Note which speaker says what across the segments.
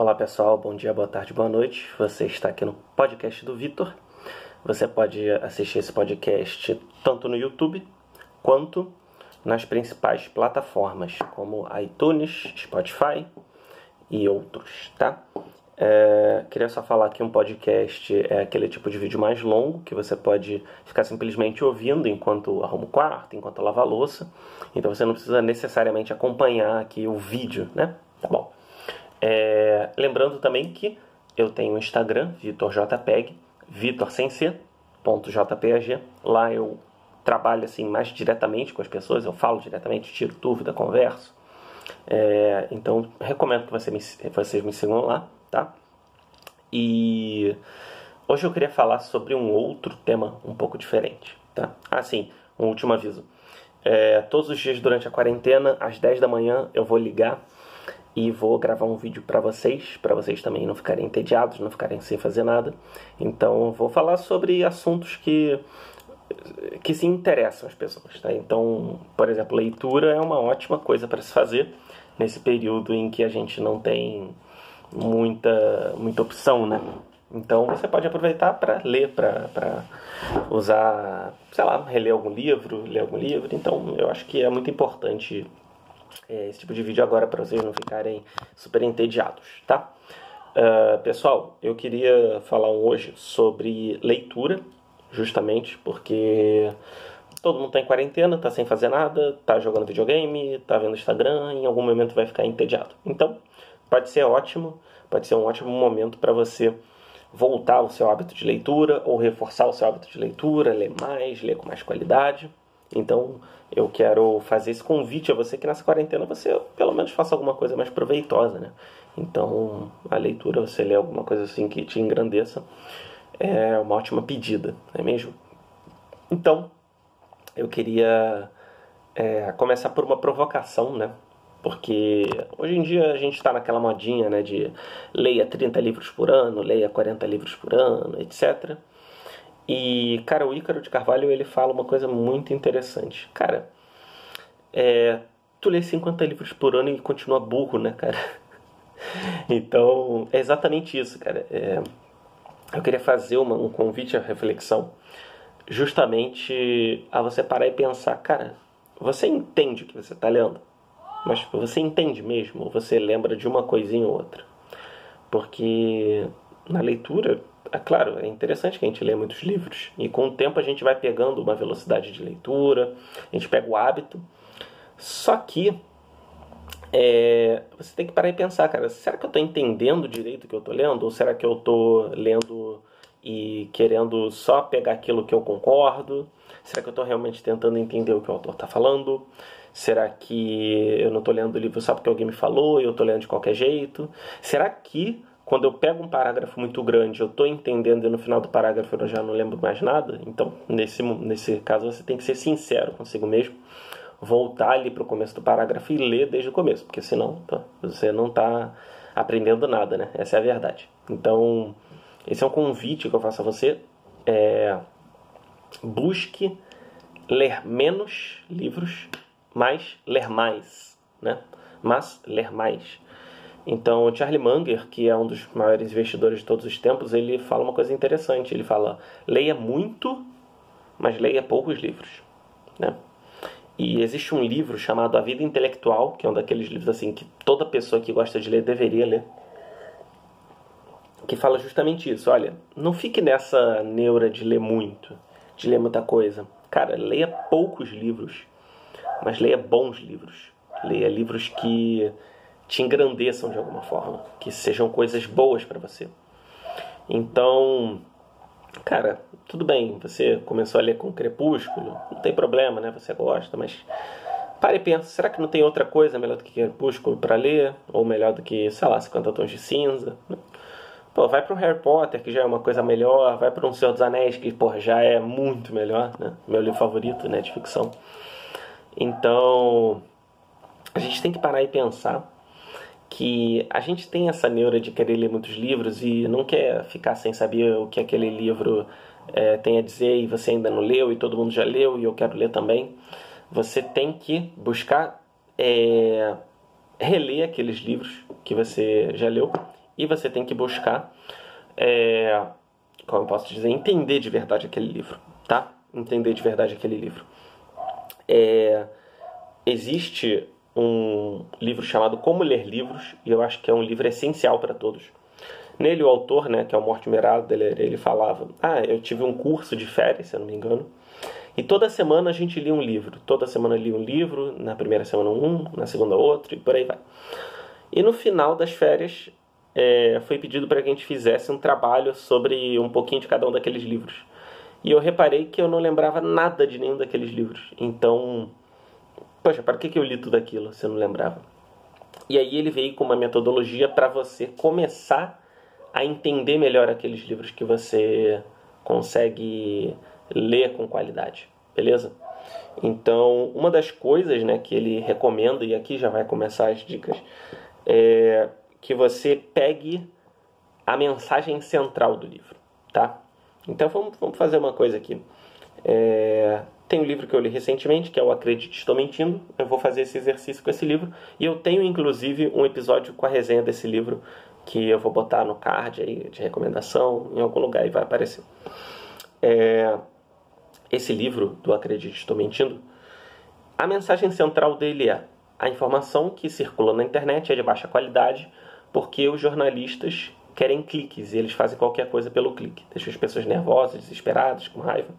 Speaker 1: Olá pessoal, bom dia, boa tarde, boa noite. Você está aqui no podcast do Vitor. Você pode assistir esse podcast tanto no YouTube quanto nas principais plataformas como iTunes, Spotify e outros, tá? É, queria só falar que um podcast é aquele tipo de vídeo mais longo que você pode ficar simplesmente ouvindo enquanto arruma o quarto, enquanto lava a louça. Então você não precisa necessariamente acompanhar aqui o vídeo, né? Tá bom. É, lembrando também que eu tenho o Instagram, VitorJPEG, Vitor sem ser, ponto JPG. Lá eu trabalho assim mais diretamente com as pessoas, eu falo diretamente, tiro dúvida, converso. É, então recomendo que você me, vocês me sigam lá, tá? E hoje eu queria falar sobre um outro tema um pouco diferente, tá? Assim, um último aviso. É, todos os dias durante a quarentena, às 10 da manhã, eu vou ligar e vou gravar um vídeo para vocês, para vocês também não ficarem entediados, não ficarem sem fazer nada. Então, vou falar sobre assuntos que que se interessam às pessoas, tá? Então, por exemplo, leitura é uma ótima coisa para se fazer nesse período em que a gente não tem muita muita opção, né? Então você pode aproveitar para ler, para usar, sei lá, reler algum livro, ler algum livro. Então eu acho que é muito importante é, esse tipo de vídeo agora para vocês não ficarem super entediados, tá? Uh, pessoal, eu queria falar hoje sobre leitura, justamente porque todo mundo está em quarentena, está sem fazer nada, está jogando videogame, está vendo Instagram, em algum momento vai ficar entediado. Então, pode ser ótimo, pode ser um ótimo momento para você voltar ao seu hábito de leitura ou reforçar o seu hábito de leitura, ler mais, ler com mais qualidade. Então, eu quero fazer esse convite a você que nessa quarentena você pelo menos faça alguma coisa mais proveitosa, né? Então, a leitura, você ler alguma coisa assim que te engrandeça, é uma ótima pedida, não é mesmo? Então, eu queria é, começar por uma provocação, né? Porque hoje em dia a gente está naquela modinha, né, de leia 30 livros por ano, leia 40 livros por ano, etc. E, cara, o Ícaro de Carvalho ele fala uma coisa muito interessante. Cara, é, tu lê 50 livros por ano e continua burro, né, cara? Então, é exatamente isso, cara. É, eu queria fazer uma, um convite à reflexão, justamente a você parar e pensar, cara, você entende o que você está lendo? Mas tipo, você entende mesmo? Ou você lembra de uma coisinha ou outra? Porque na leitura é claro, é interessante que a gente lê muitos livros e com o tempo a gente vai pegando uma velocidade de leitura, a gente pega o hábito. Só que é, você tem que parar e pensar, cara, será que eu estou entendendo direito o que eu estou lendo? Ou será que eu estou lendo e querendo só pegar aquilo que eu concordo? Será que eu estou realmente tentando entender o que o autor está falando? Será que eu não estou lendo o livro só porque alguém me falou e eu estou lendo de qualquer jeito? Será que quando eu pego um parágrafo muito grande, eu estou entendendo e no final do parágrafo eu já não lembro mais nada. Então, nesse, nesse caso, você tem que ser sincero consigo mesmo, voltar ali para o começo do parágrafo e ler desde o começo, porque senão você não está aprendendo nada, né? Essa é a verdade. Então, esse é um convite que eu faço a você. É, busque ler menos livros, mas ler mais, né? Mas ler mais. Então, o Charlie Munger, que é um dos maiores investidores de todos os tempos, ele fala uma coisa interessante. Ele fala: leia muito, mas leia poucos livros. Né? E existe um livro chamado A Vida Intelectual, que é um daqueles livros assim que toda pessoa que gosta de ler deveria ler, que fala justamente isso. Olha, não fique nessa neura de ler muito, de ler muita coisa. Cara, leia poucos livros, mas leia bons livros. Leia livros que te engrandeçam de alguma forma, que sejam coisas boas para você. Então, cara, tudo bem, você começou a ler com Crepúsculo, não tem problema, né? Você gosta, mas pare e pensa, será que não tem outra coisa melhor do que Crepúsculo para ler? Ou melhor do que, sei lá, 50 Tons de Cinza? Pô, vai para um Harry Potter, que já é uma coisa melhor, vai para um Senhor dos Anéis, que, porra, já é muito melhor, né? Meu livro favorito, né, de ficção. Então, a gente tem que parar e pensar que a gente tem essa neura de querer ler muitos livros e não quer ficar sem saber o que aquele livro é, tem a dizer e você ainda não leu e todo mundo já leu e eu quero ler também. Você tem que buscar é, reler aqueles livros que você já leu e você tem que buscar, é, como eu posso dizer, entender de verdade aquele livro, tá? Entender de verdade aquele livro. É, existe um livro chamado Como Ler Livros, e eu acho que é um livro essencial para todos. Nele, o autor, né, que é o Mortimer Adler, ele falava: Ah, eu tive um curso de férias, se eu não me engano, e toda semana a gente lia um livro. Toda semana lia um livro, na primeira semana um, na segunda outro, e por aí vai. E no final das férias, é, foi pedido para que a gente fizesse um trabalho sobre um pouquinho de cada um daqueles livros. E eu reparei que eu não lembrava nada de nenhum daqueles livros. Então, poxa, para que, que eu li tudo aquilo se eu não lembrava? E aí ele veio com uma metodologia para você começar a entender melhor aqueles livros que você consegue ler com qualidade, beleza? Então, uma das coisas né, que ele recomenda, e aqui já vai começar as dicas, é que você pegue a mensagem central do livro, tá? Então, vamos, vamos fazer uma coisa aqui. É, tem um livro que eu li recentemente, que é o Acredite Estou Mentindo. Eu vou fazer esse exercício com esse livro. E eu tenho, inclusive, um episódio com a resenha desse livro que eu vou botar no card aí de recomendação, em algum lugar e vai aparecer. É, esse livro do Acredite Estou Mentindo, a mensagem central dele é a informação que circula na internet é de baixa qualidade porque os jornalistas querem cliques e eles fazem qualquer coisa pelo clique. Deixa as pessoas nervosas, desesperadas, com raiva.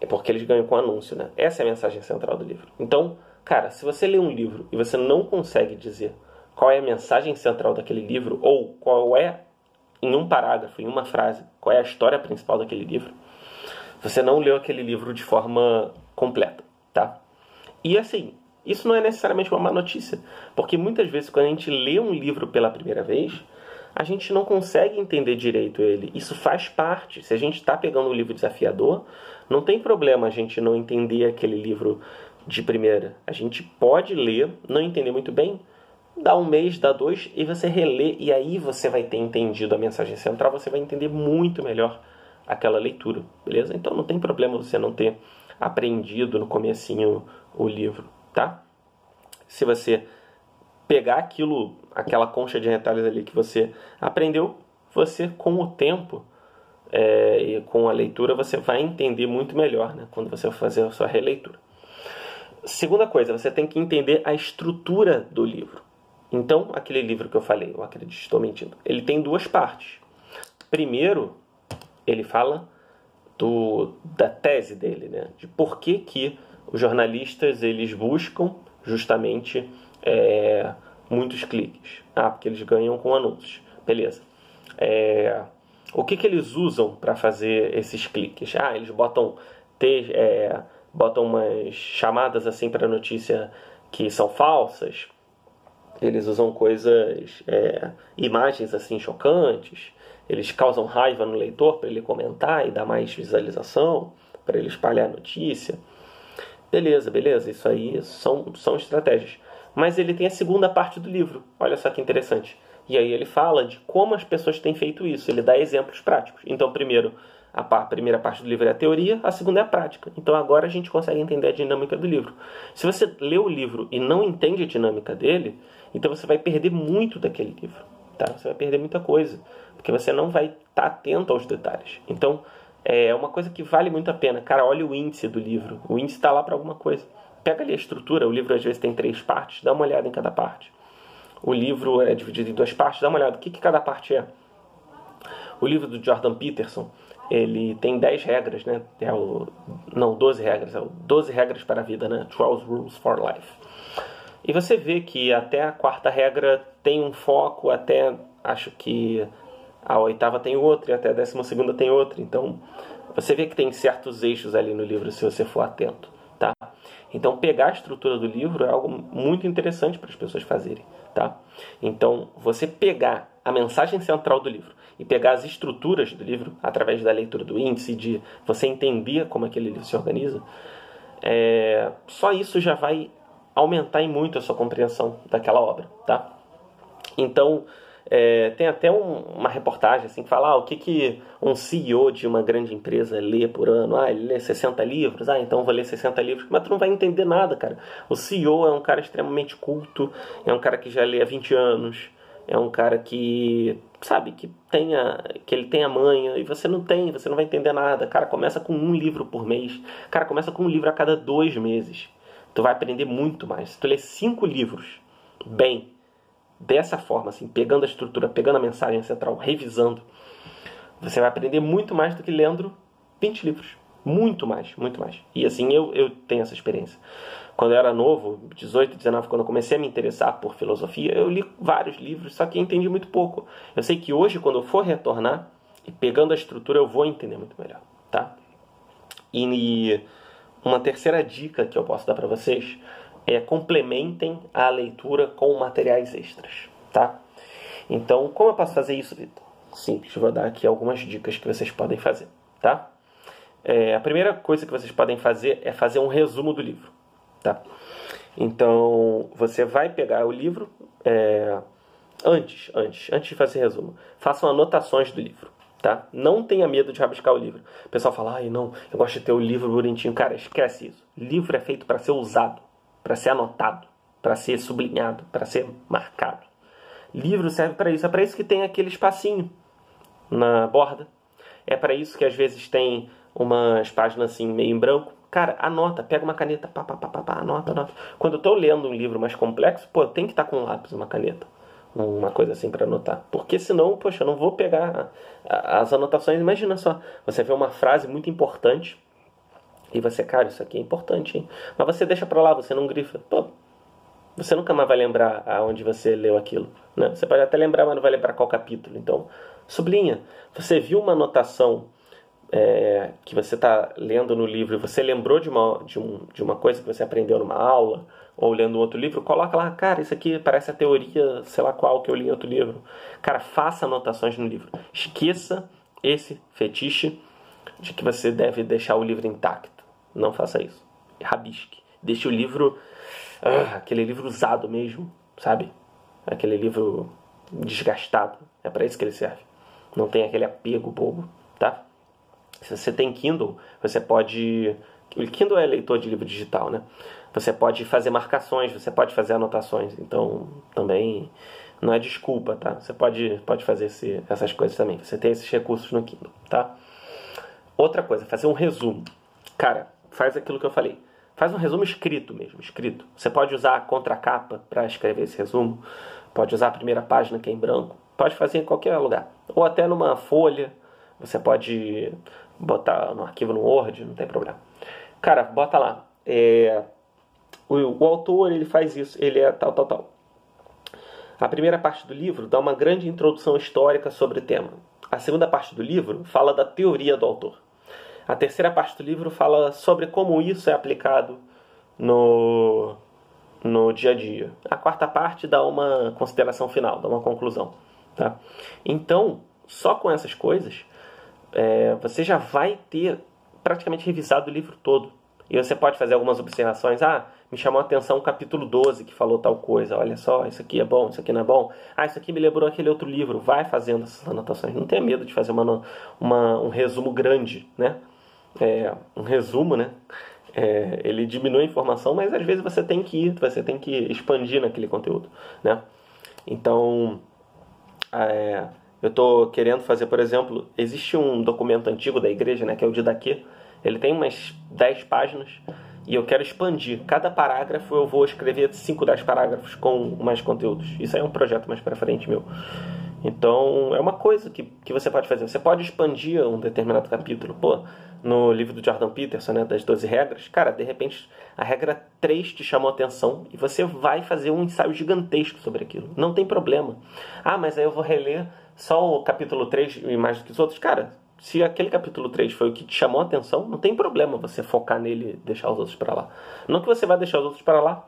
Speaker 1: É porque eles ganham com anúncio, né? Essa é a mensagem central do livro. Então, cara, se você lê um livro e você não consegue dizer qual é a mensagem central daquele livro ou qual é, em um parágrafo, em uma frase, qual é a história principal daquele livro, você não leu aquele livro de forma completa, tá? E assim, isso não é necessariamente uma má notícia, porque muitas vezes quando a gente lê um livro pela primeira vez, a gente não consegue entender direito ele. Isso faz parte. Se a gente está pegando um livro desafiador, não tem problema a gente não entender aquele livro de primeira. A gente pode ler, não entender muito bem, dá um mês, dá dois, e você relê, e aí você vai ter entendido a mensagem central, você vai entender muito melhor aquela leitura, beleza? Então não tem problema você não ter aprendido no comecinho o livro, tá? Se você pegar aquilo, aquela concha de retalhos ali que você aprendeu, você com o tempo é, e com a leitura você vai entender muito melhor, né? Quando você fazer a sua releitura. Segunda coisa, você tem que entender a estrutura do livro. Então, aquele livro que eu falei, eu acredito, estou mentindo, ele tem duas partes. Primeiro, ele fala do, da tese dele, né? de por que, que os jornalistas eles buscam justamente é, muitos cliques. Ah, porque eles ganham com anúncios. Beleza. É, o que, que eles usam para fazer esses cliques? Ah, eles botam, te, é, botam umas chamadas assim para notícia que são falsas. Eles usam coisas, é, imagens assim chocantes eles causam raiva no leitor para ele comentar e dar mais visualização, para ele espalhar a notícia. Beleza, beleza, isso aí são, são estratégias. Mas ele tem a segunda parte do livro, olha só que interessante. E aí ele fala de como as pessoas têm feito isso, ele dá exemplos práticos. Então, primeiro, a primeira parte do livro é a teoria, a segunda é a prática. Então agora a gente consegue entender a dinâmica do livro. Se você lê o livro e não entende a dinâmica dele, então você vai perder muito daquele livro. Tá? Você vai perder muita coisa porque você não vai estar tá atento aos detalhes. Então, é uma coisa que vale muito a pena. Cara, olha o índice do livro. O índice está lá para alguma coisa. Pega ali a estrutura. O livro às vezes tem três partes. Dá uma olhada em cada parte. O livro é dividido em duas partes. Dá uma olhada. O que, que cada parte é? O livro do Jordan Peterson, ele tem 10 regras, né? É o, não, 12 regras. É o 12 regras para a vida, né? 12 Rules for Life. E você vê que até a quarta regra tem um foco, até acho que a oitava tem outra e até a décima segunda tem outra. Então, você vê que tem certos eixos ali no livro se você for atento? Então, pegar a estrutura do livro é algo muito interessante para as pessoas fazerem, tá? Então, você pegar a mensagem central do livro e pegar as estruturas do livro através da leitura do índice, de você entender como aquele livro se organiza, é, só isso já vai aumentar em muito a sua compreensão daquela obra, tá? Então, é, tem até um, uma reportagem assim que fala ah, o que, que um CEO de uma grande empresa lê por ano. Ah, ele lê 60 livros. Ah, então vou ler 60 livros. Mas tu não vai entender nada, cara. O CEO é um cara extremamente culto, é um cara que já lê há 20 anos. é um cara que sabe que tenha que ele tenha manha e você não tem, você não vai entender nada. Cara, começa com um livro por mês. Cara, começa com um livro a cada dois meses. Tu vai aprender muito mais. Se tu ler cinco livros bem, dessa forma, assim, pegando a estrutura, pegando a mensagem central, revisando, você vai aprender muito mais do que lendo 20 livros. Muito mais, muito mais. E assim, eu, eu tenho essa experiência. Quando eu era novo, 18, 19, quando eu comecei a me interessar por filosofia, eu li vários livros, só que entendi muito pouco. Eu sei que hoje, quando eu for retornar, e pegando a estrutura, eu vou entender muito melhor, tá? E uma terceira dica que eu posso dar para vocês é complementem a leitura com materiais extras, tá? Então, como eu posso fazer isso, Vitor? Simples, vou dar aqui algumas dicas que vocês podem fazer, tá? É, a primeira coisa que vocês podem fazer é fazer um resumo do livro, tá? Então, você vai pegar o livro é, antes, antes, antes de fazer resumo, façam anotações do livro, tá? Não tenha medo de rabiscar o livro. O pessoal fala, ai não, eu gosto de ter o livro bonitinho. Cara, esquece isso. Livro é feito para ser usado para ser anotado, para ser sublinhado, para ser marcado. Livro serve para isso, é para isso que tem aquele espacinho na borda. É para isso que às vezes tem umas páginas assim meio em branco. Cara, anota, pega uma caneta, pá, pá, pá, pá, pá anota, anota. Quando eu estou lendo um livro mais complexo, pô, tem que estar tá com um lápis, uma caneta, uma coisa assim para anotar. Porque senão, poxa, eu não vou pegar as anotações. Imagina só, você vê uma frase muito importante e você, cara, isso aqui é importante, hein? Mas você deixa pra lá, você não grifa. Pô, você nunca mais vai lembrar aonde você leu aquilo. Né? Você pode até lembrar, mas não vai lembrar qual capítulo. Então, sublinha. Você viu uma anotação é, que você está lendo no livro e você lembrou de uma, de, um, de uma coisa que você aprendeu numa aula ou lendo outro livro, coloca lá, cara, isso aqui parece a teoria, sei lá qual, que eu li em outro livro. Cara, faça anotações no livro. Esqueça esse fetiche de que você deve deixar o livro intacto. Não faça isso. Rabisque. Deixe o livro, ah, aquele livro usado mesmo, sabe? Aquele livro desgastado. É para isso que ele serve. Não tem aquele apego bobo, tá? Se você tem Kindle, você pode. O Kindle é leitor de livro digital, né? Você pode fazer marcações, você pode fazer anotações. Então, também não é desculpa, tá? Você pode, pode fazer esse, essas coisas também. Você tem esses recursos no Kindle, tá? Outra coisa, fazer um resumo. Cara, faz aquilo que eu falei. Faz um resumo escrito mesmo, escrito. Você pode usar a contracapa para escrever esse resumo, pode usar a primeira página que é em branco, pode fazer em qualquer lugar. Ou até numa folha, você pode botar no arquivo no Word, não tem problema. Cara, bota lá. É, o, o autor ele faz isso, ele é tal, tal, tal. A primeira parte do livro dá uma grande introdução histórica sobre o tema. A segunda parte do livro fala da teoria do autor. A terceira parte do livro fala sobre como isso é aplicado no, no dia a dia. A quarta parte dá uma consideração final, dá uma conclusão. Tá? Então, só com essas coisas, é, você já vai ter praticamente revisado o livro todo. E você pode fazer algumas observações. Ah, me chamou a atenção o capítulo 12 que falou tal coisa. Olha só, isso aqui é bom, isso aqui não é bom. Ah, isso aqui me lembrou aquele outro livro. Vai fazendo essas anotações. Não tenha medo de fazer uma, uma um resumo grande, né? É, um resumo, né? É, ele diminui a informação, mas às vezes você tem que ir, você tem que expandir naquele conteúdo, né? Então, é, eu estou querendo fazer, por exemplo, existe um documento antigo da igreja, né, que é o Didaquê, ele tem umas 10 páginas e eu quero expandir. Cada parágrafo eu vou escrever 5, 10 parágrafos com mais conteúdos. Isso aí é um projeto mais para frente meu. Então, é uma coisa que, que você pode fazer. Você pode expandir um determinado capítulo. Pô, no livro do Jordan Peterson, né, das 12 regras, cara, de repente a regra 3 te chamou a atenção e você vai fazer um ensaio gigantesco sobre aquilo. Não tem problema. Ah, mas aí eu vou reler só o capítulo 3 e mais do que os outros. Cara, se aquele capítulo 3 foi o que te chamou a atenção, não tem problema você focar nele e deixar os outros para lá. Não que você vai deixar os outros para lá.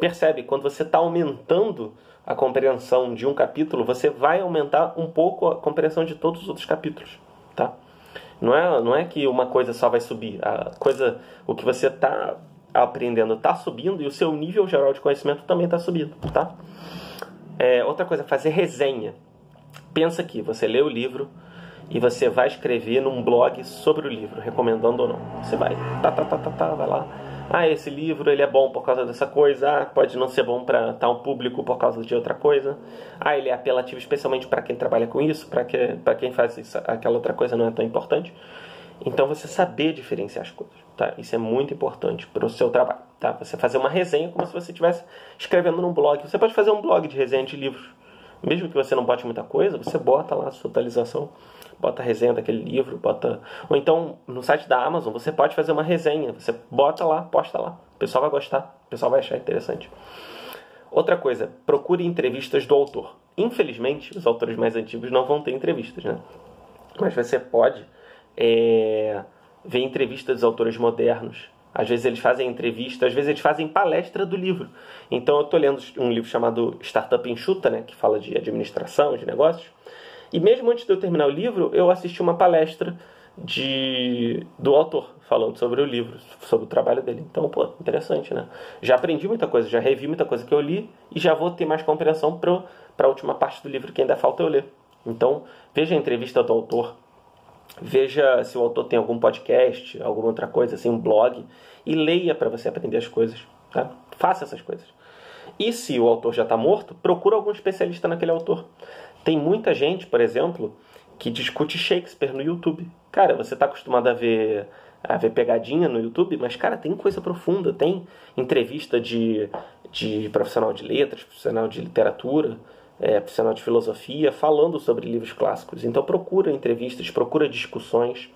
Speaker 1: Percebe, quando você está aumentando a compreensão de um capítulo, você vai aumentar um pouco a compreensão de todos os outros capítulos? Não é, não é que uma coisa só vai subir. A coisa, o que você está aprendendo está subindo e o seu nível geral de conhecimento também está subindo, tá? É, outra coisa, fazer resenha. Pensa aqui, você lê o livro e você vai escrever num blog sobre o livro, recomendando ou não. Você vai, tá, tá, tá, tá, tá, vai lá, Ah, esse livro ele é bom por causa dessa coisa. Ah, pode não ser bom para tal público por causa de outra coisa. Ah, ele é apelativo especialmente para quem trabalha com isso, para que, quem faz isso, aquela outra coisa não é tão importante. Então você saber diferenciar as coisas, tá? Isso é muito importante para o seu trabalho, tá? Você fazer uma resenha como se você estivesse escrevendo num blog. Você pode fazer um blog de resenha de livros. Mesmo que você não bote muita coisa, você bota lá a sua atualização, bota a resenha daquele livro, bota. Ou então no site da Amazon você pode fazer uma resenha, você bota lá, posta lá. O pessoal vai gostar, o pessoal vai achar interessante. Outra coisa, procure entrevistas do autor. Infelizmente, os autores mais antigos não vão ter entrevistas, né? Mas você pode é, ver entrevistas dos autores modernos. Às vezes eles fazem entrevista, às vezes eles fazem palestra do livro. Então eu estou lendo um livro chamado Startup Enxuta, né, que fala de administração, de negócios. E mesmo antes de eu terminar o livro, eu assisti uma palestra de, do autor falando sobre o livro, sobre o trabalho dele. Então, pô, interessante, né? Já aprendi muita coisa, já revi muita coisa que eu li e já vou ter mais compreensão para a última parte do livro que ainda falta eu ler. Então, veja a entrevista do autor, veja se o autor tem algum podcast, alguma outra coisa, assim, um blog, e leia para você aprender as coisas. Tá? Faça essas coisas. E se o autor já está morto, procura algum especialista naquele autor. Tem muita gente, por exemplo, que discute Shakespeare no YouTube. Cara, você está acostumado a ver a ver pegadinha no YouTube, mas cara, tem coisa profunda, tem entrevista de, de profissional de letras, profissional de literatura, é, profissional de filosofia, falando sobre livros clássicos. Então procura entrevistas, procura discussões,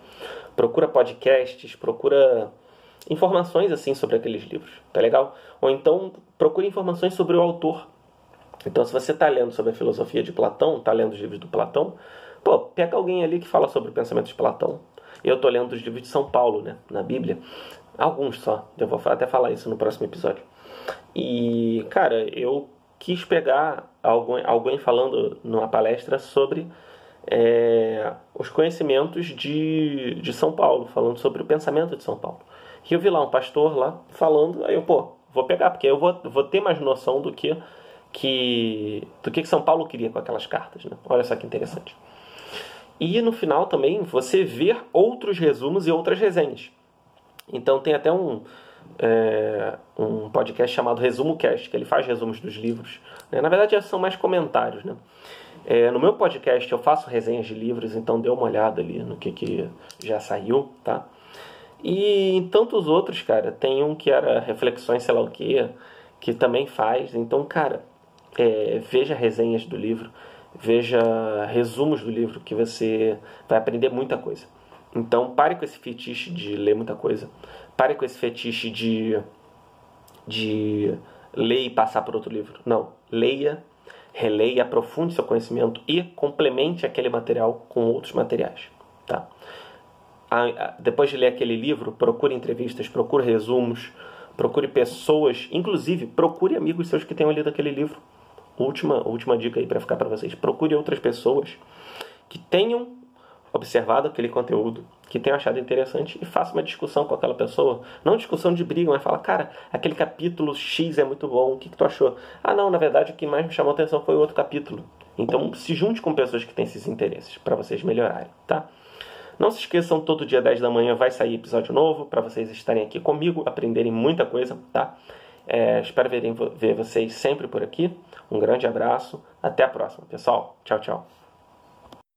Speaker 1: procura podcasts, procura informações assim sobre aqueles livros, tá legal? Ou então procure informações sobre o autor. Então se você está lendo sobre a filosofia de Platão, está lendo os livros do Platão, pô, pega alguém ali que fala sobre o pensamento de Platão. Eu estou lendo os livros de São Paulo, né, na Bíblia. Alguns só, eu vou até falar isso no próximo episódio. E, cara, eu quis pegar alguém, alguém falando numa palestra sobre é, os conhecimentos de, de São Paulo, falando sobre o pensamento de São Paulo. E eu vi lá um pastor lá falando, aí eu, pô, vou pegar, porque eu vou, vou ter mais noção do que, que do que São Paulo queria com aquelas cartas. Né? Olha só que interessante. E no final também você ver outros resumos e outras resenhas. Então tem até um, é, um podcast chamado Resumo Cast, que ele faz resumos dos livros. Né? Na verdade, são mais comentários. Né? É, no meu podcast eu faço resenhas de livros, então dê uma olhada ali no que, que já saiu, tá? E em tantos outros, cara, tem um que era Reflexões, sei lá o que, que também faz. Então, cara, é, veja resenhas do livro, veja resumos do livro, que você vai aprender muita coisa. Então, pare com esse fetiche de ler muita coisa. Pare com esse fetiche de, de ler e passar por outro livro. Não. Leia, releia, aprofunde seu conhecimento e complemente aquele material com outros materiais. Tá? Depois de ler aquele livro, procure entrevistas, procure resumos, procure pessoas, inclusive procure amigos seus que tenham lido aquele livro. Última, última dica aí para ficar para vocês. Procure outras pessoas que tenham observado aquele conteúdo, que tenha achado interessante e faça uma discussão com aquela pessoa. Não discussão de briga, mas fala, cara, aquele capítulo X é muito bom, o que, que tu achou? Ah, não, na verdade o que mais me chamou atenção foi o outro capítulo. Então se junte com pessoas que têm esses interesses para vocês melhorarem, tá? Não se esqueçam, todo dia 10 da manhã vai sair episódio novo para vocês estarem aqui comigo, aprenderem muita coisa, tá? É, espero ver, ver vocês sempre por aqui. Um grande abraço. Até a próxima, pessoal. Tchau, tchau.